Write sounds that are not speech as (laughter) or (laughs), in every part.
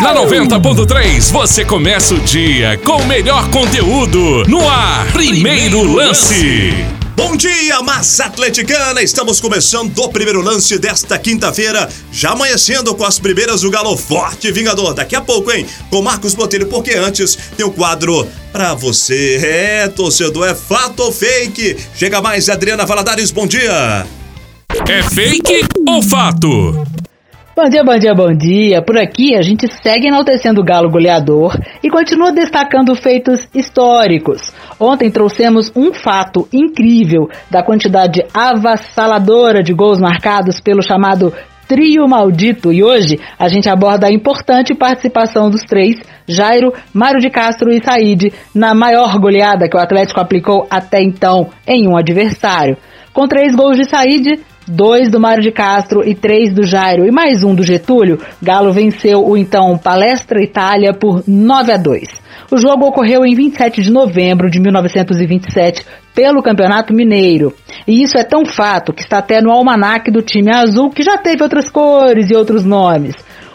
Na 90.3 você começa o dia com o melhor conteúdo no ar. Primeiro lance. Bom dia, massa atleticana! Estamos começando o primeiro lance desta quinta-feira, já amanhecendo com as primeiras do Galo Forte Vingador. Daqui a pouco, hein? Com Marcos Botelho, porque antes tem o quadro pra você. É, torcedor, é fato ou fake? Chega mais, Adriana Valadares, bom dia! É fake ou fato? Bom dia, bom dia, bom dia. Por aqui a gente segue enaltecendo o Galo goleador e continua destacando feitos históricos. Ontem trouxemos um fato incrível da quantidade avassaladora de gols marcados pelo chamado trio maldito e hoje a gente aborda a importante participação dos três, Jairo, Mário de Castro e Said, na maior goleada que o Atlético aplicou até então em um adversário. Com três gols de Said, dois do Mário de Castro e três do Jairo e mais um do Getúlio, Galo venceu o então Palestra Itália por 9 a 2. O jogo ocorreu em 27 de novembro de 1927 pelo Campeonato Mineiro. E isso é tão fato que está até no almanaque do time azul, que já teve outras cores e outros nomes.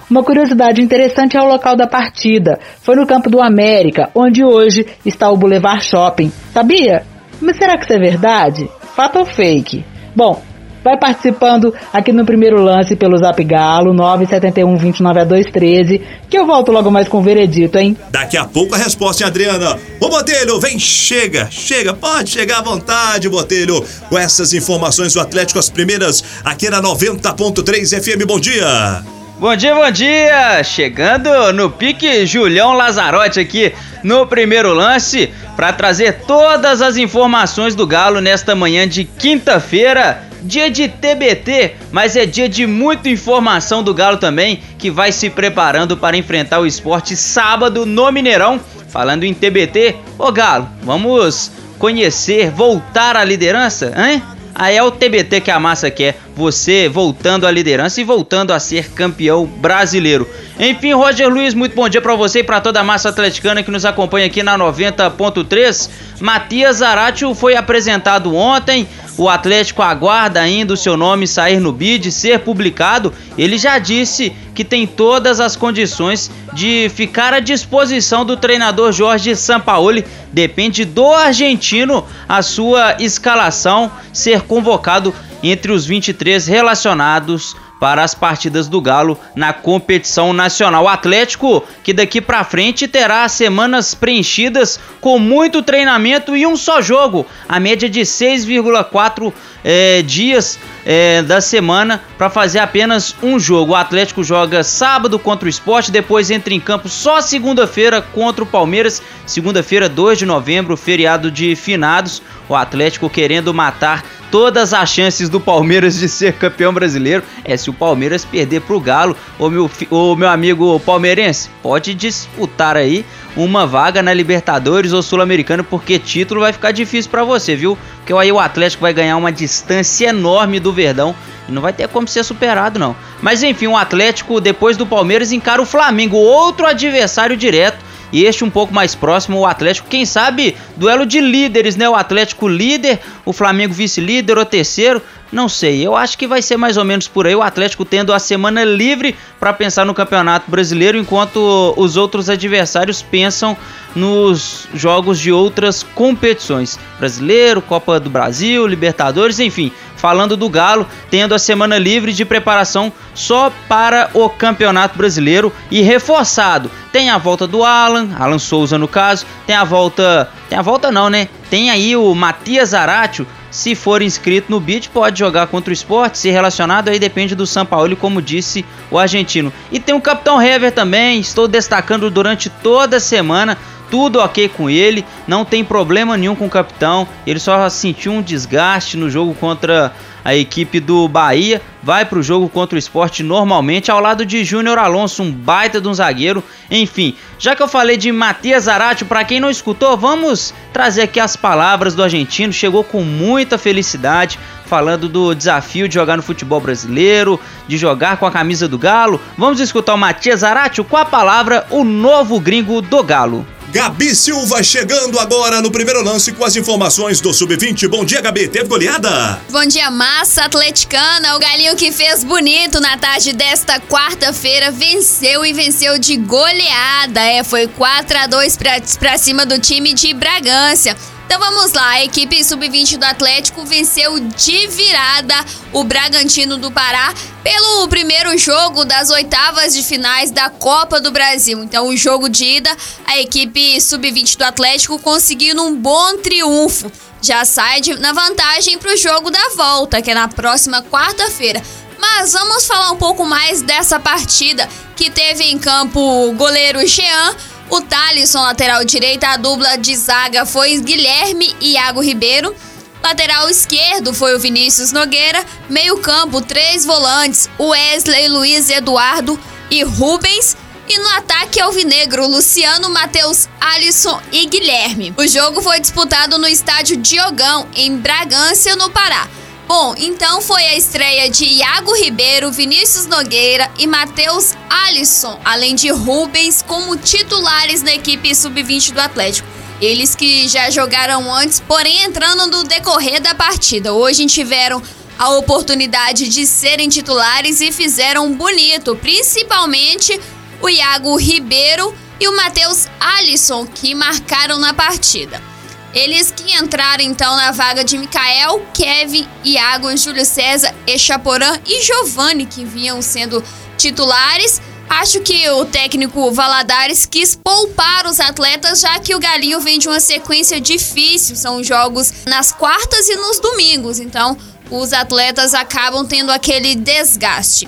Uma curiosidade interessante é o local da partida. Foi no campo do América, onde hoje está o Boulevard Shopping. Sabia? Mas será que isso é verdade? Fato ou fake? Bom, Vai participando aqui no primeiro lance pelo Zap Galo, 971 29 213, que eu volto logo mais com o veredito, hein? Daqui a pouco a resposta, hein, Adriana? Ô, Botelho, vem, chega, chega, pode chegar à vontade, Botelho. Com essas informações do Atlético, as primeiras aqui na 90.3 FM, bom dia! Bom dia, bom dia! Chegando no pique Julião Lazarote aqui no primeiro lance para trazer todas as informações do Galo nesta manhã de quinta-feira dia de TBT, mas é dia de muita informação do Galo também, que vai se preparando para enfrentar o esporte sábado no Mineirão. Falando em TBT, ô Galo, vamos conhecer, voltar à liderança, hein? Aí é o TBT que a massa quer, você voltando à liderança e voltando a ser campeão brasileiro. Enfim, Roger Luiz, muito bom dia para você e para toda a massa atleticana que nos acompanha aqui na 90.3. Matias Zaratio foi apresentado ontem, o Atlético aguarda ainda o seu nome sair no bid, ser publicado. Ele já disse que tem todas as condições de ficar à disposição do treinador Jorge Sampaoli. Depende do argentino a sua escalação ser convocado entre os 23 relacionados para as partidas do Galo na competição nacional. O Atlético, que daqui para frente terá semanas preenchidas com muito treinamento e um só jogo, a média de 6,4 é, dias é, da semana para fazer apenas um jogo. O Atlético joga sábado contra o esporte, depois entra em campo só segunda-feira contra o Palmeiras. Segunda-feira, 2 de novembro, feriado de finados. O Atlético querendo matar todas as chances do Palmeiras de ser campeão brasileiro. É se o Palmeiras perder pro Galo, o meu, o meu amigo palmeirense, pode disputar aí uma vaga na Libertadores ou Sul-Americano, porque título vai ficar difícil para você, viu? Porque aí o Atlético vai ganhar uma distância enorme do Verdão e não vai ter como ser superado, não. Mas enfim, o Atlético, depois do Palmeiras, encara o Flamengo, outro adversário direto e este um pouco mais próximo, o Atlético, quem sabe, duelo de líderes, né? O Atlético líder, o Flamengo vice-líder ou terceiro, não sei. Eu acho que vai ser mais ou menos por aí, o Atlético tendo a semana livre para pensar no Campeonato Brasileiro, enquanto os outros adversários pensam nos jogos de outras competições. Brasileiro, Copa do Brasil, Libertadores, enfim falando do Galo, tendo a semana livre de preparação só para o Campeonato Brasileiro e reforçado. Tem a volta do Alan, Alan Souza no caso, tem a volta, tem a volta não, né? Tem aí o Matias Aratio, se for inscrito no BID, pode jogar contra o esporte. Se relacionado, aí depende do São Paulo, como disse o argentino. E tem o Capitão Hever também, estou destacando durante toda a semana tudo ok com ele, não tem problema nenhum com o capitão. Ele só sentiu um desgaste no jogo contra a equipe do Bahia. Vai para o jogo contra o esporte normalmente, ao lado de Júnior Alonso, um baita de um zagueiro. Enfim, já que eu falei de Matias Zaratio, para quem não escutou, vamos trazer aqui as palavras do argentino. Chegou com muita felicidade, falando do desafio de jogar no futebol brasileiro, de jogar com a camisa do Galo. Vamos escutar o Matias Zaratio com a palavra o novo gringo do Galo. Gabi Silva chegando agora no primeiro lance com as informações do Sub-20. Bom dia, Gabi. Teve goleada? Bom dia, massa atleticana. O Galinho que fez bonito na tarde desta quarta-feira venceu e venceu de goleada. É, foi 4 a 2 para cima do time de Bragança. Então vamos lá, a equipe sub-20 do Atlético venceu de virada o Bragantino do Pará pelo primeiro jogo das oitavas de finais da Copa do Brasil. Então, o jogo de ida, a equipe sub-20 do Atlético conseguindo um bom triunfo. Já sai de, na vantagem para o jogo da volta, que é na próxima quarta-feira. Mas vamos falar um pouco mais dessa partida que teve em campo o goleiro Jean o Thalisson, lateral direita, a dupla de zaga foi Guilherme e Iago Ribeiro. Lateral esquerdo foi o Vinícius Nogueira. Meio campo, três volantes, Wesley, Luiz Eduardo e Rubens. E no ataque alvinegro, Luciano, Matheus, Alisson e Guilherme. O jogo foi disputado no estádio Diogão, em Bragança, no Pará. Bom, então foi a estreia de Iago Ribeiro, Vinícius Nogueira e Matheus Alisson, além de Rubens como titulares na equipe sub-20 do Atlético. Eles que já jogaram antes, porém entrando no decorrer da partida. Hoje tiveram a oportunidade de serem titulares e fizeram bonito, principalmente o Iago Ribeiro e o Matheus Alisson, que marcaram na partida. Eles que entraram então na vaga de Mikael, Kevin, Iago, Júlio César, Echaporã e Giovanni, que vinham sendo titulares. Acho que o técnico Valadares quis poupar os atletas, já que o Galinho vem de uma sequência difícil. São jogos nas quartas e nos domingos, então os atletas acabam tendo aquele desgaste.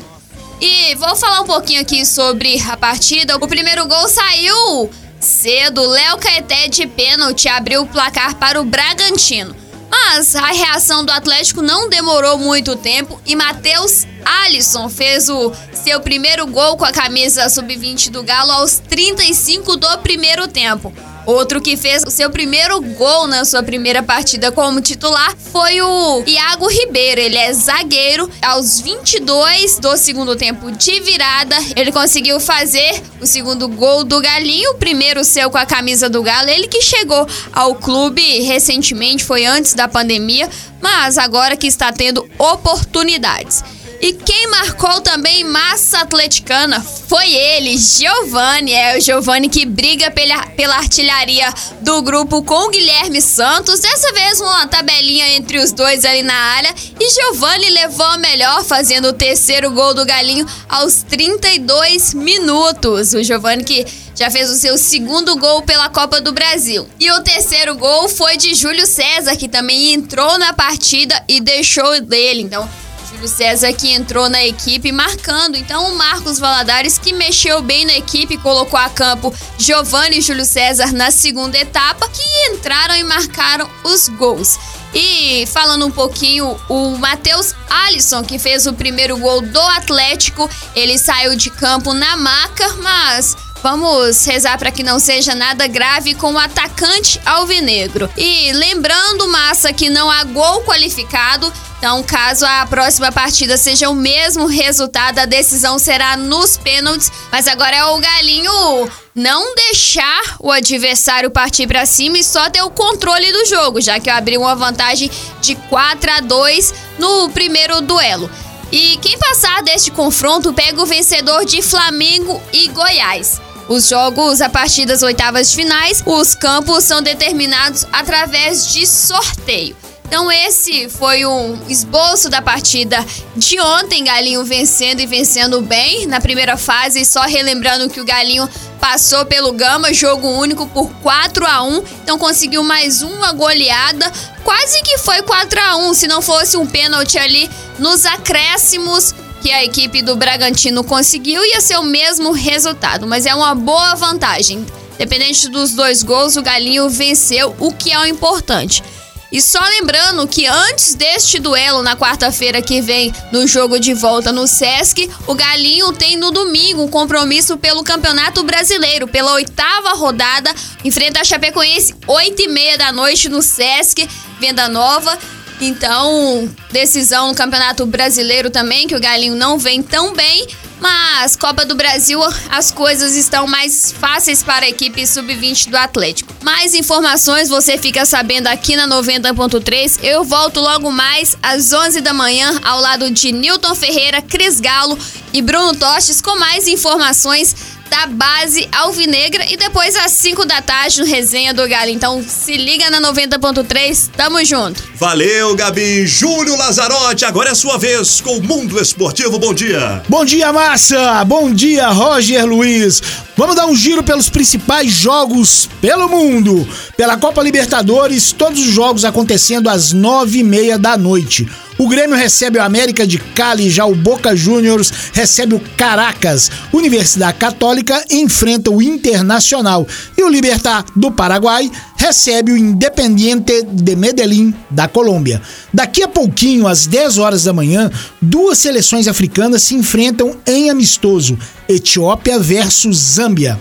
E vou falar um pouquinho aqui sobre a partida. O primeiro gol saiu Cedo, Léo Caeté de pênalti abriu o placar para o Bragantino. Mas a reação do Atlético não demorou muito tempo e Matheus Alisson fez o seu primeiro gol com a camisa sub-20 do Galo aos 35 do primeiro tempo. Outro que fez o seu primeiro gol na sua primeira partida como titular foi o Iago Ribeiro. Ele é zagueiro. Aos 22 do segundo tempo de virada, ele conseguiu fazer o segundo gol do Galinho, o primeiro seu com a camisa do Galo. Ele que chegou ao clube recentemente, foi antes da pandemia, mas agora que está tendo oportunidades. E quem marcou também massa atleticana foi ele, Giovanni. É o Giovanni que briga pela, pela artilharia do grupo com o Guilherme Santos. Dessa vez uma tabelinha entre os dois ali na área. E Giovanni levou a melhor, fazendo o terceiro gol do Galinho aos 32 minutos. O Giovanni que já fez o seu segundo gol pela Copa do Brasil. E o terceiro gol foi de Júlio César, que também entrou na partida e deixou dele. Então, Júlio César que entrou na equipe marcando. Então o Marcos Valadares que mexeu bem na equipe, colocou a campo Giovanni e Júlio César na segunda etapa, que entraram e marcaram os gols. E falando um pouquinho, o Matheus Alisson, que fez o primeiro gol do Atlético, ele saiu de campo na maca, mas Vamos rezar para que não seja nada grave com o atacante alvinegro. E lembrando, massa, que não há gol qualificado. Então, caso a próxima partida seja o mesmo resultado, a decisão será nos pênaltis. Mas agora é o Galinho não deixar o adversário partir para cima e só ter o controle do jogo, já que eu abri uma vantagem de 4 a 2 no primeiro duelo. E quem passar deste confronto pega o vencedor de Flamengo e Goiás. Os jogos a partir das oitavas de finais, os campos são determinados através de sorteio. Então esse foi um esboço da partida de ontem, Galinho vencendo e vencendo bem. Na primeira fase, só relembrando que o Galinho passou pelo Gama, jogo único por 4 a 1, então conseguiu mais uma goleada, quase que foi 4 a 1, se não fosse um pênalti ali nos acréscimos que a equipe do Bragantino conseguiu, ia ser o mesmo resultado, mas é uma boa vantagem. Dependente dos dois gols, o Galinho venceu, o que é o importante. E só lembrando que antes deste duelo na quarta-feira que vem no jogo de volta no Sesc, o Galinho tem no domingo um compromisso pelo Campeonato Brasileiro, pela oitava rodada, enfrenta a Chapecoense, 8 e meia da noite no Sesc, Venda Nova. Então, decisão no Campeonato Brasileiro também, que o Galinho não vem tão bem. Mas Copa do Brasil, as coisas estão mais fáceis para a equipe sub-20 do Atlético. Mais informações você fica sabendo aqui na 90.3. Eu volto logo mais às 11 da manhã ao lado de Newton Ferreira, Cris Galo e Bruno Tostes com mais informações da base alvinegra e depois às 5 da tarde no Resenha do Galo. Então se liga na 90.3, tamo junto. Valeu, Gabi. Júlio Lazarotti, agora é sua vez com o Mundo Esportivo. Bom dia. Bom dia, Massa. Bom dia, Roger Luiz. Vamos dar um giro pelos principais jogos pelo mundo. Pela Copa Libertadores, todos os jogos acontecendo às nove e meia da noite. O Grêmio recebe o América de Cali, já o Boca Juniors recebe o Caracas. Universidade Católica enfrenta o Internacional e o Libertar do Paraguai recebe o Independiente de Medellín da Colômbia. Daqui a pouquinho, às 10 horas da manhã, duas seleções africanas se enfrentam em amistoso: Etiópia versus Zâmbia.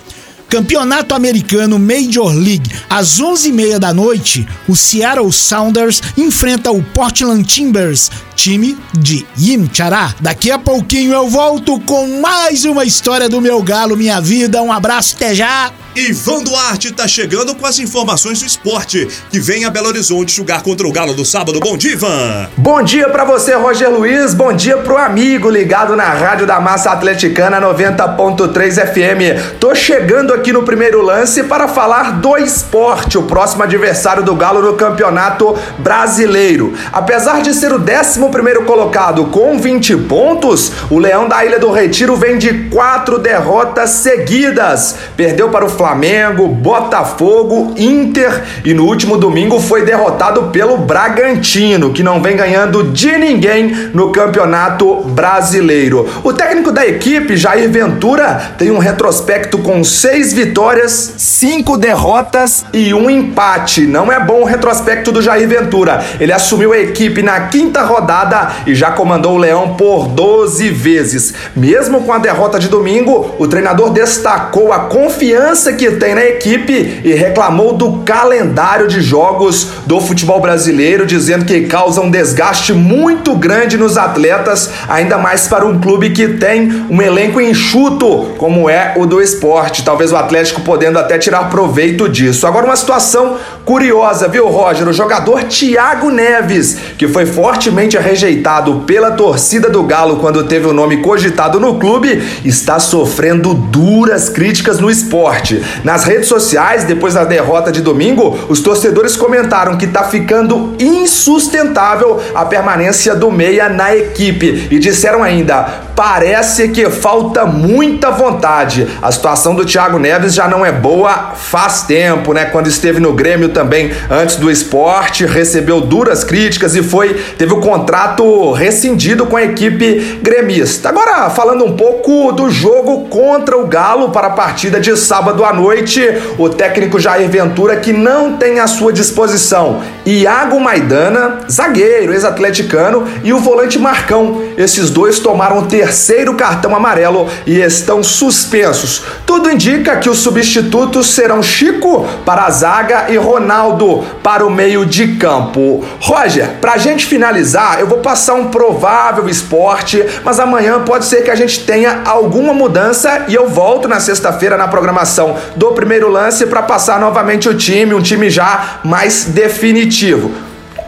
Campeonato Americano Major League, às 11h30 da noite, o Seattle Sounders enfrenta o Portland Timbers, time de Yimchará. Daqui a pouquinho eu volto com mais uma história do meu galo, minha vida. Um abraço, até já! Ivan Duarte tá chegando com as informações do esporte, que vem a Belo Horizonte jogar contra o Galo do sábado. Bom dia, Ivan! Bom dia para você, Roger Luiz. Bom dia pro amigo ligado na Rádio da Massa Atleticana 90.3 FM. Tô chegando aqui no primeiro lance para falar do esporte, o próximo adversário do Galo no Campeonato Brasileiro. Apesar de ser o 11 primeiro colocado com 20 pontos, o Leão da Ilha do Retiro vem de quatro derrotas seguidas. Perdeu para o Flamengo, Botafogo, Inter e no último domingo foi derrotado pelo Bragantino, que não vem ganhando de ninguém no Campeonato Brasileiro. O técnico da equipe, Jair Ventura, tem um retrospecto com seis vitórias, cinco derrotas e um empate. Não é bom o retrospecto do Jair Ventura. Ele assumiu a equipe na quinta rodada e já comandou o Leão por 12 vezes. Mesmo com a derrota de domingo, o treinador destacou a confiança que tem na equipe e reclamou do calendário de jogos do futebol brasileiro, dizendo que causa um desgaste muito grande nos atletas, ainda mais para um clube que tem um elenco enxuto, como é o do esporte. Talvez o Atlético podendo até tirar proveito disso. Agora, uma situação curiosa, viu, Roger? O jogador Thiago Neves, que foi fortemente rejeitado pela torcida do Galo quando teve o nome cogitado no clube, está sofrendo duras críticas no esporte. Nas redes sociais, depois da derrota de domingo, os torcedores comentaram que está ficando insustentável a permanência do Meia na equipe e disseram ainda: parece que falta muita vontade. A situação do Thiago Neves já não é boa faz tempo, né? Quando esteve no Grêmio também antes do esporte, recebeu duras críticas e foi teve o contrato rescindido com a equipe gremista. Agora, falando um pouco do jogo contra o Galo para a partida de sábado à noite, o técnico Jair Ventura que não tem à sua disposição Iago Maidana, zagueiro, ex-atleticano, e o volante Marcão. Esses dois tomaram o terceiro cartão amarelo e estão suspensos. Tudo indica que os substitutos serão Chico para a zaga e Ronaldo para o meio de campo. Roger, pra gente finalizar, eu vou passar um provável esporte, mas amanhã pode ser que a gente tenha alguma mudança e eu volto na sexta-feira na programação do primeiro lance para passar novamente o time, um time já mais definitivo.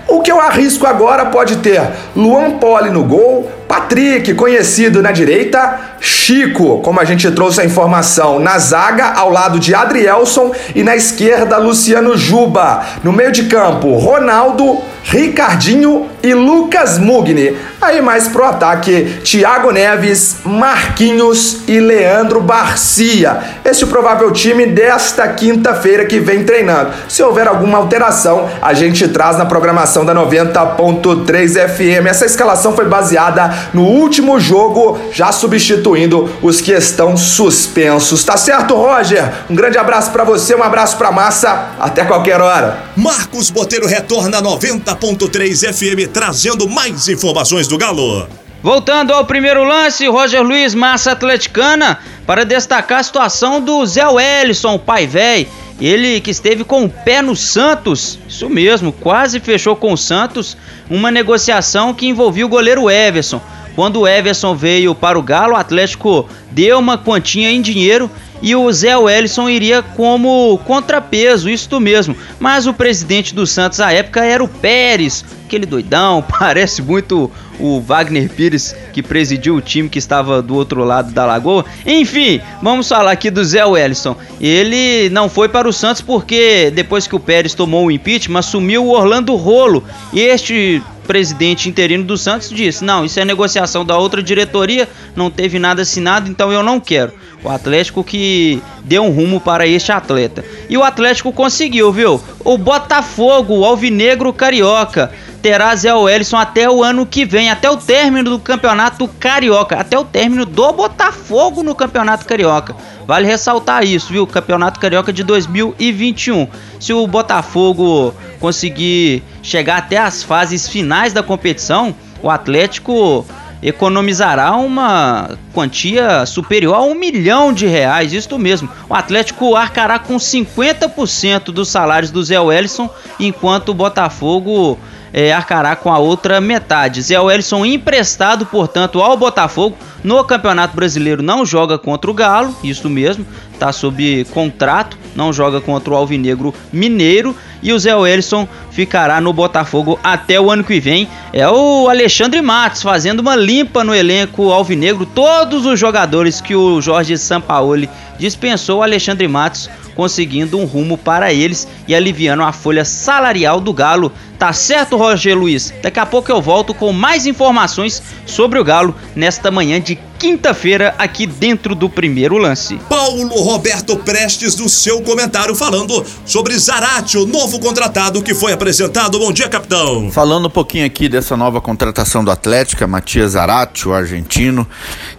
O que eu arrisco agora pode ter Luan Poli no gol, Patrick, conhecido na direita, Chico, como a gente trouxe a informação, na zaga ao lado de Adrielson e na esquerda Luciano Juba. No meio de campo, Ronaldo, Ricardinho e Lucas Mugni. Aí mais pro ataque, Thiago Neves, Marquinhos e Leandro Barcia. Esse é o provável time desta quinta-feira que vem treinando. Se houver alguma alteração, a gente traz na programação da 90.3 FM. Essa escalação foi baseada no último jogo, já substituindo os que estão suspensos. Tá certo, Roger? Um grande abraço para você, um abraço pra massa. Até qualquer hora. Marcos Boteiro retorna 90.3 FM trazendo mais informações do Galo. Voltando ao primeiro lance, Roger Luiz, massa atleticana, para destacar a situação do Zé Wellison, pai véi, Ele que esteve com o pé no Santos, isso mesmo, quase fechou com o Santos uma negociação que envolvia o goleiro Everson. Quando o Everson veio para o Galo, o Atlético deu uma quantia em dinheiro e o Zé Wellison iria como contrapeso, isto mesmo. Mas o presidente do Santos à época era o Pérez, aquele doidão, (laughs) parece muito o Wagner Pires que presidiu o time que estava do outro lado da lagoa. Enfim, vamos falar aqui do Zé Wellison. Ele não foi para o Santos porque depois que o Pérez tomou o impeachment, assumiu o Orlando Rolo. Este presidente interino do Santos disse: Não, isso é negociação da outra diretoria, não teve nada assinado, então eu não quero. O Atlético que deu um rumo para este atleta. E o Atlético conseguiu, viu? O Botafogo, o Alvinegro Carioca, terá Zé Wellison até o ano que vem, até o término do Campeonato Carioca, até o término do Botafogo no Campeonato Carioca. Vale ressaltar isso, viu? Campeonato Carioca de 2021. Se o Botafogo conseguir chegar até as fases finais da competição, o Atlético economizará uma quantia superior a um milhão de reais, isto mesmo. O Atlético arcará com 50% dos salários do Zé Wellison, enquanto o Botafogo é, arcará com a outra metade. Zé Wellison emprestado, portanto, ao Botafogo no Campeonato Brasileiro não joga contra o Galo, isso mesmo, está sob contrato, não joga contra o Alvinegro Mineiro e o Zé Wellison ficará no Botafogo até o ano que vem. É o Alexandre Matos fazendo uma limpa no elenco alvinegro. Todos os jogadores que o Jorge Sampaoli dispensou, o Alexandre Matos conseguindo um rumo para eles e aliviando a folha salarial do Galo. Tá certo, Roger Luiz? Daqui a pouco eu volto com mais informações sobre o Galo nesta manhã de quinta-feira aqui dentro do primeiro lance. Paulo Roberto Prestes no seu comentário falando sobre Zarate, o novo contratado que foi apresentado. Bom dia, capitão. Falando um pouquinho aqui dessa nova contratação do Atlético, Matias Zarate, o argentino,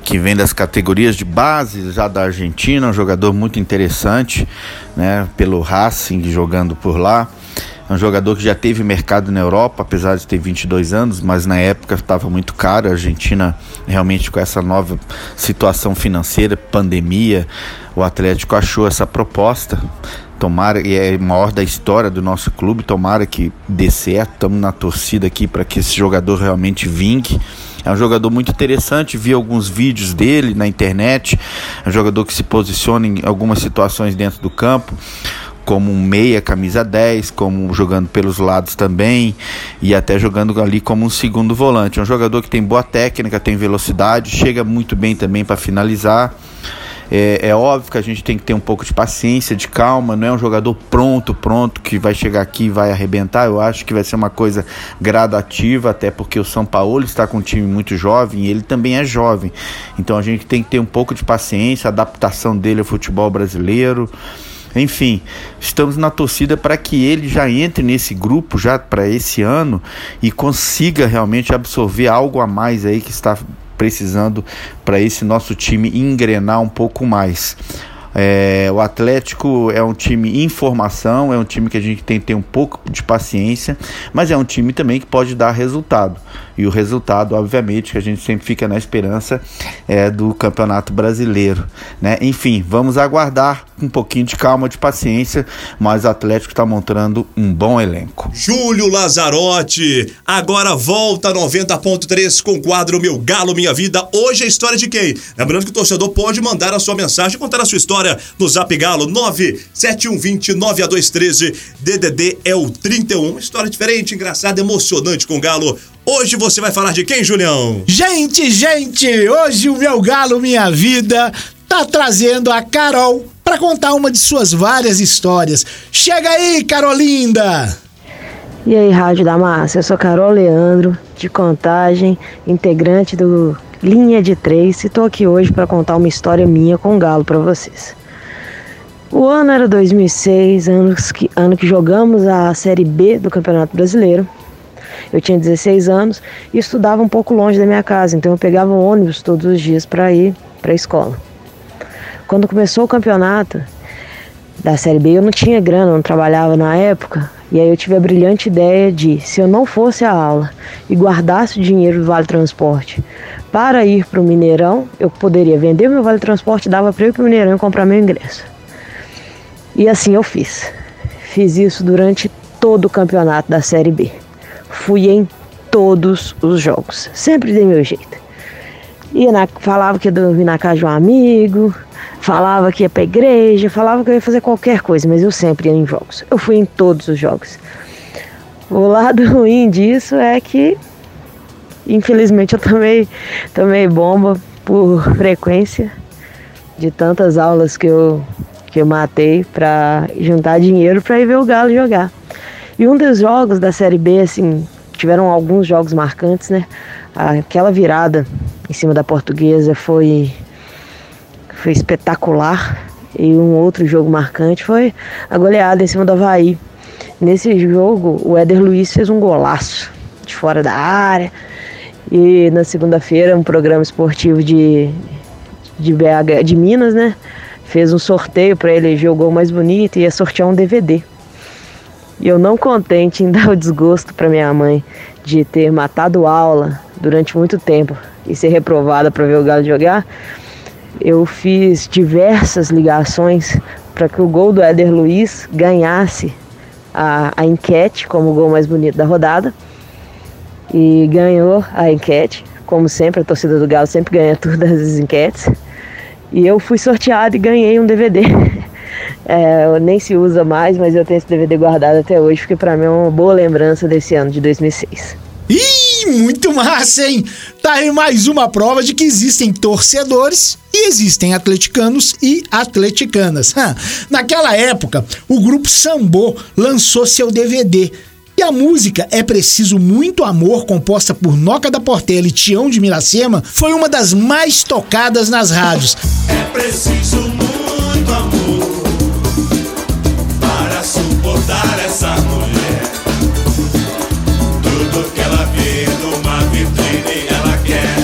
que vem das categorias de base já da Argentina, um jogador muito interessante, né, pelo Racing jogando por lá. É um jogador que já teve mercado na Europa, apesar de ter 22 anos, mas na época estava muito caro. A Argentina, realmente, com essa nova situação financeira, pandemia, o Atlético achou essa proposta. Tomara, e é maior da história do nosso clube, tomara que dê certo. Estamos na torcida aqui para que esse jogador realmente vingue. É um jogador muito interessante, vi alguns vídeos dele na internet. É um jogador que se posiciona em algumas situações dentro do campo como um meia, camisa 10, como jogando pelos lados também e até jogando ali como um segundo volante. É um jogador que tem boa técnica, tem velocidade, chega muito bem também para finalizar. É, é, óbvio que a gente tem que ter um pouco de paciência, de calma, não é um jogador pronto, pronto, que vai chegar aqui e vai arrebentar. Eu acho que vai ser uma coisa gradativa, até porque o São Paulo está com um time muito jovem e ele também é jovem. Então a gente tem que ter um pouco de paciência, adaptação dele ao futebol brasileiro. Enfim, estamos na torcida para que ele já entre nesse grupo já para esse ano e consiga realmente absorver algo a mais aí que está precisando para esse nosso time engrenar um pouco mais. É, o Atlético é um time em formação, é um time que a gente tem que ter um pouco de paciência, mas é um time também que pode dar resultado. E o resultado, obviamente, que a gente sempre fica na esperança é do Campeonato Brasileiro. Né? Enfim, vamos aguardar um pouquinho de calma, de paciência, mas o Atlético está montando um bom elenco. Júlio Lazarotti, agora volta 90.3 com o quadro Meu Galo Minha Vida. Hoje é a história de quem? Lembrando que o torcedor pode mandar a sua mensagem, contar a sua história no Zap Galo 97120 9A213. DDD é o 31. História diferente, engraçada, emocionante com o Galo. Hoje você vai falar de quem, Julião? Gente, gente, hoje o meu galo minha vida tá trazendo a Carol para contar uma de suas várias histórias. Chega aí, Carolinda. E aí, Rádio da Massa, eu sou Carol Leandro, de Contagem, integrante do Linha de Três, e tô aqui hoje para contar uma história minha com o galo para vocês. O ano era 2006, ano que, ano que jogamos a Série B do Campeonato Brasileiro. Eu tinha 16 anos e estudava um pouco longe da minha casa, então eu pegava um ônibus todos os dias para ir para a escola. Quando começou o campeonato da Série B, eu não tinha grana, não trabalhava na época, e aí eu tive a brilhante ideia de, se eu não fosse à aula e guardasse o dinheiro do Vale Transporte para ir para o Mineirão, eu poderia vender meu Vale Transporte, dava para ir para o Mineirão e comprar meu ingresso. E assim eu fiz. Fiz isso durante todo o campeonato da Série B. Fui em todos os jogos. Sempre dei meu jeito. Ia na, falava que ia dormir na casa de um amigo, falava que ia pra igreja, falava que eu ia fazer qualquer coisa, mas eu sempre ia em jogos. Eu fui em todos os jogos. O lado (laughs) ruim disso é que, infelizmente, eu tomei, tomei bomba por frequência de tantas aulas que eu, que eu matei para juntar dinheiro para ir ver o Galo jogar. E um dos jogos da Série B, assim, tiveram alguns jogos marcantes, né? Aquela virada em cima da portuguesa foi, foi espetacular. E um outro jogo marcante foi a goleada em cima do Havaí. Nesse jogo, o Éder Luiz fez um golaço de fora da área. E na segunda-feira, um programa esportivo de, de BH, de Minas, né? Fez um sorteio para eleger o gol mais bonito e ia sortear um DVD. E eu não contente em (laughs) dar o desgosto para minha mãe de ter matado aula durante muito tempo e ser reprovada para ver o Galo jogar, eu fiz diversas ligações para que o gol do Éder Luiz ganhasse a, a enquete como o gol mais bonito da rodada. E ganhou a enquete, como sempre, a torcida do Galo sempre ganha todas as enquetes. E eu fui sorteado e ganhei um DVD. (laughs) É, nem se usa mais, mas eu tenho esse DVD guardado até hoje, porque para mim é uma boa lembrança desse ano de 2006. Ih, muito massa, hein? Tá aí mais uma prova de que existem torcedores e existem atleticanos e atleticanas. (laughs) Naquela época, o grupo Sambô lançou seu DVD. E a música É Preciso Muito Amor, composta por Noca da Portela e Tião de Miracema, foi uma das mais tocadas nas rádios. É preciso muito amor para suportar essa mulher. Tudo que ela vê numa vitrine ela quer.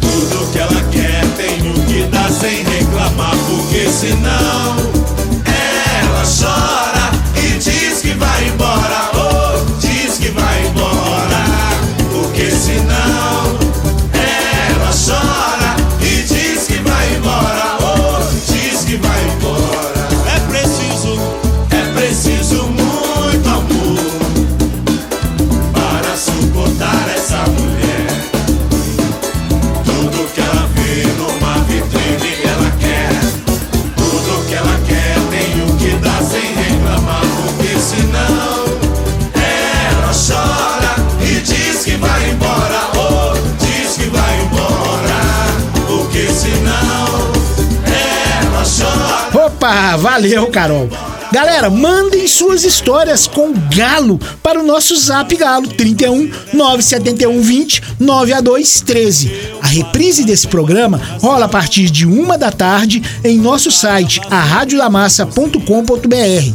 Tudo que ela quer tenho que dar sem reclamar, porque senão Opa, valeu, Carol. Galera, mandem suas histórias com Galo para o nosso Zap Galo 31 971 20 9A2 13. A reprise desse programa rola a partir de uma da tarde em nosso site, arradiodamassa.com.br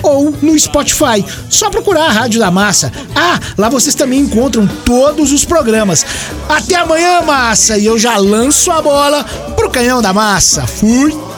ou no Spotify. Só procurar a Rádio da Massa. Ah, lá vocês também encontram todos os programas. Até amanhã, massa! E eu já lanço a bola pro canhão da massa. Fui!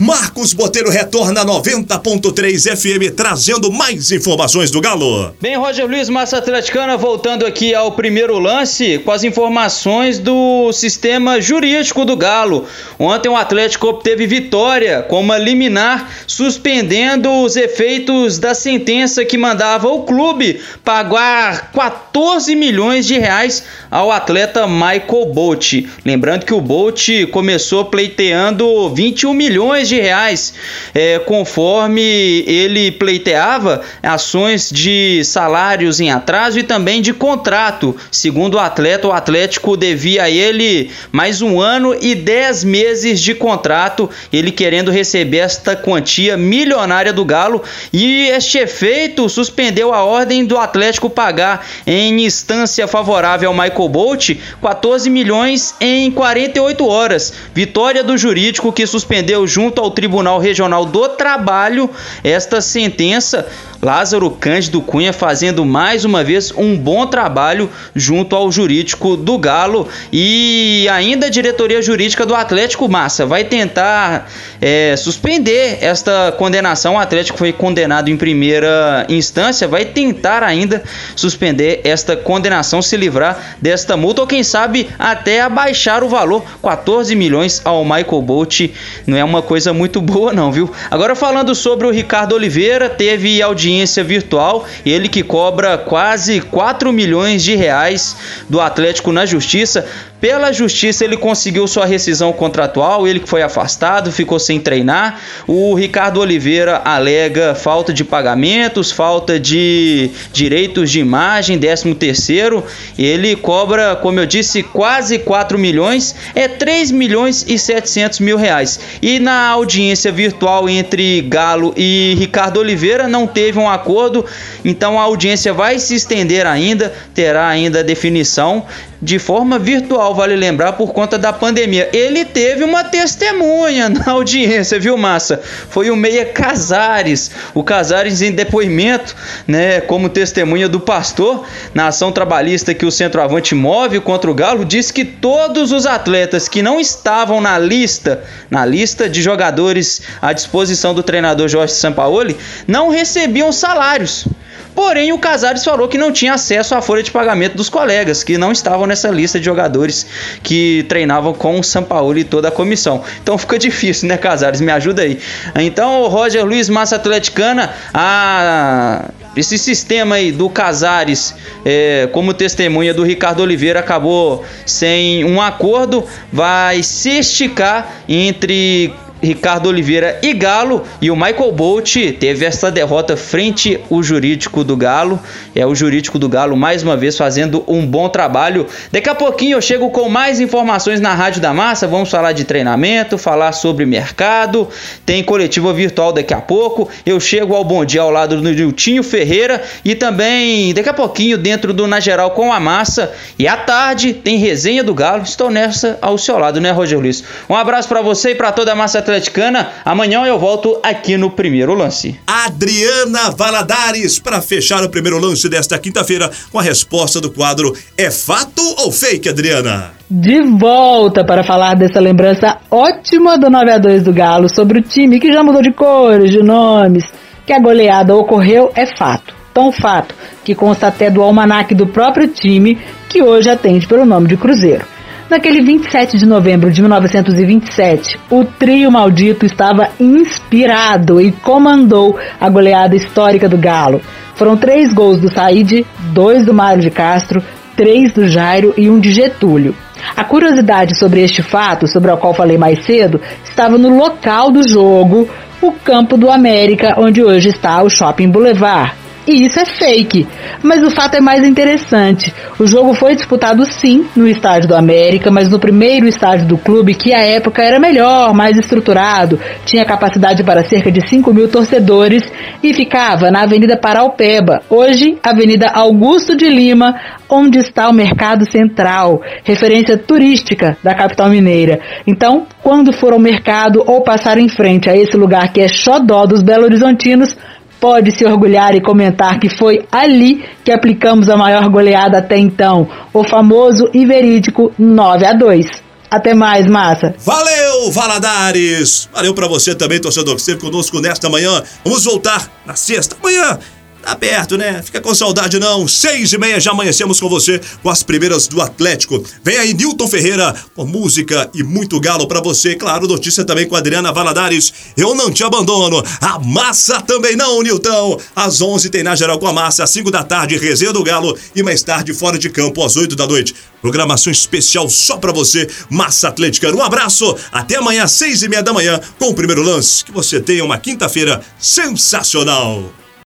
Marcos Boteiro retorna 90.3 FM trazendo mais informações do Galo. Bem, Roger Luiz, Massa Atleticana, voltando aqui ao primeiro lance com as informações do sistema jurídico do Galo. Ontem o Atlético obteve vitória com uma liminar suspendendo os efeitos da sentença que mandava o clube pagar 14 milhões de reais ao atleta Michael Bolt. Lembrando que o Bolt começou pleiteando 21 milhões de reais, é, conforme ele pleiteava ações de salários em atraso e também de contrato. Segundo o atleta, o Atlético devia a ele mais um ano e 10 meses de contrato, ele querendo receber esta quantia milionária do Galo. E este efeito suspendeu a ordem do Atlético pagar em instância favorável ao Michael Bolt 14 milhões em 48 horas. Vitória do jurídico que suspendeu junto ao Tribunal Regional do Trabalho esta sentença Lázaro Cândido Cunha fazendo mais uma vez um bom trabalho junto ao jurídico do Galo e ainda a diretoria jurídica do Atlético Massa vai tentar é, suspender esta condenação. O Atlético foi condenado em primeira instância, vai tentar ainda suspender esta condenação, se livrar desta multa ou quem sabe até abaixar o valor 14 milhões ao Michael Bolt. Não é uma coisa muito boa não, viu? Agora falando sobre o Ricardo Oliveira, teve audiência virtual, ele que cobra quase 4 milhões de reais do Atlético na justiça pela justiça, ele conseguiu sua rescisão contratual, ele que foi afastado, ficou sem treinar. O Ricardo Oliveira alega falta de pagamentos, falta de direitos de imagem, 13 terceiro. Ele cobra, como eu disse, quase 4 milhões, é 3 milhões e 700 mil reais. E na audiência virtual entre Galo e Ricardo Oliveira não teve um acordo, então a audiência vai se estender ainda, terá ainda definição de forma virtual, vale lembrar, por conta da pandemia. Ele teve uma testemunha na (laughs) audiência, viu, Massa? Foi o Meia Casares. O Casares, em depoimento, né, como testemunha do pastor, na ação trabalhista que o centroavante move contra o Galo, disse que todos os atletas que não estavam na lista, na lista de jogadores à disposição do treinador Jorge Sampaoli, não recebiam salários. Porém, o Casares falou que não tinha acesso à folha de pagamento dos colegas, que não estavam nessa lista de jogadores que treinavam com o Sampaoli e toda a comissão. Então fica difícil, né, Casares? Me ajuda aí. Então, o Roger Luiz Massa Atleticana, a esse sistema aí do Casares é, como testemunha do Ricardo Oliveira acabou sem um acordo, vai se esticar entre Ricardo Oliveira e Galo e o Michael Bolt teve essa derrota frente o jurídico do Galo. É o jurídico do Galo mais uma vez fazendo um bom trabalho. Daqui a pouquinho eu chego com mais informações na Rádio da Massa. Vamos falar de treinamento, falar sobre mercado. Tem coletiva virtual daqui a pouco. Eu chego ao Bom Dia ao lado do Niltinho Ferreira e também daqui a pouquinho dentro do Na Geral com a Massa. E à tarde tem resenha do Galo. Estou nessa ao seu lado, né, Roger Luiz? Um abraço para você e para toda a Massa atleticana. Amanhã eu volto aqui no primeiro lance. Adriana Valadares para fechar o primeiro lance desta quinta-feira com a resposta do quadro É fato ou fake, Adriana? De volta para falar dessa lembrança ótima do 9 a 2 do Galo sobre o time que já mudou de cores, de nomes, que a goleada ocorreu é fato. Tão fato que consta até do almanaque do próprio time que hoje atende pelo nome de Cruzeiro. Naquele 27 de novembro de 1927, o trio maldito estava inspirado e comandou a goleada histórica do Galo. Foram três gols do Said, dois do Mário de Castro, três do Jairo e um de Getúlio. A curiosidade sobre este fato, sobre o qual falei mais cedo, estava no local do jogo, o campo do América, onde hoje está o Shopping Boulevard. E isso é fake. Mas o fato é mais interessante. O jogo foi disputado sim no estádio do América, mas no primeiro estádio do clube, que à época era melhor, mais estruturado, tinha capacidade para cerca de 5 mil torcedores e ficava na Avenida Paraupeba, hoje Avenida Augusto de Lima, onde está o Mercado Central, referência turística da capital mineira. Então, quando for ao mercado ou passar em frente a esse lugar que é xodó dos belo-horizontinos, pode se orgulhar e comentar que foi ali que aplicamos a maior goleada até então, o famoso e verídico 9 a 2. Até mais, massa. Valeu, Valadares! Valeu para você também, torcedor, que esteve conosco nesta manhã. Vamos voltar na sexta manhã. Tá perto, né? Fica com saudade não. Seis e meia já amanhecemos com você com as primeiras do Atlético. Vem aí Newton Ferreira com música e muito galo para você. Claro, notícia também com Adriana Valadares. Eu não te abandono. A massa também não, Newton. Às onze tem na geral com a massa. Às cinco da tarde, resenha do Galo. E mais tarde, fora de campo, às oito da noite. Programação especial só para você, Massa Atlética. Um abraço. Até amanhã, seis e meia da manhã, com o primeiro lance. Que você tenha uma quinta-feira sensacional.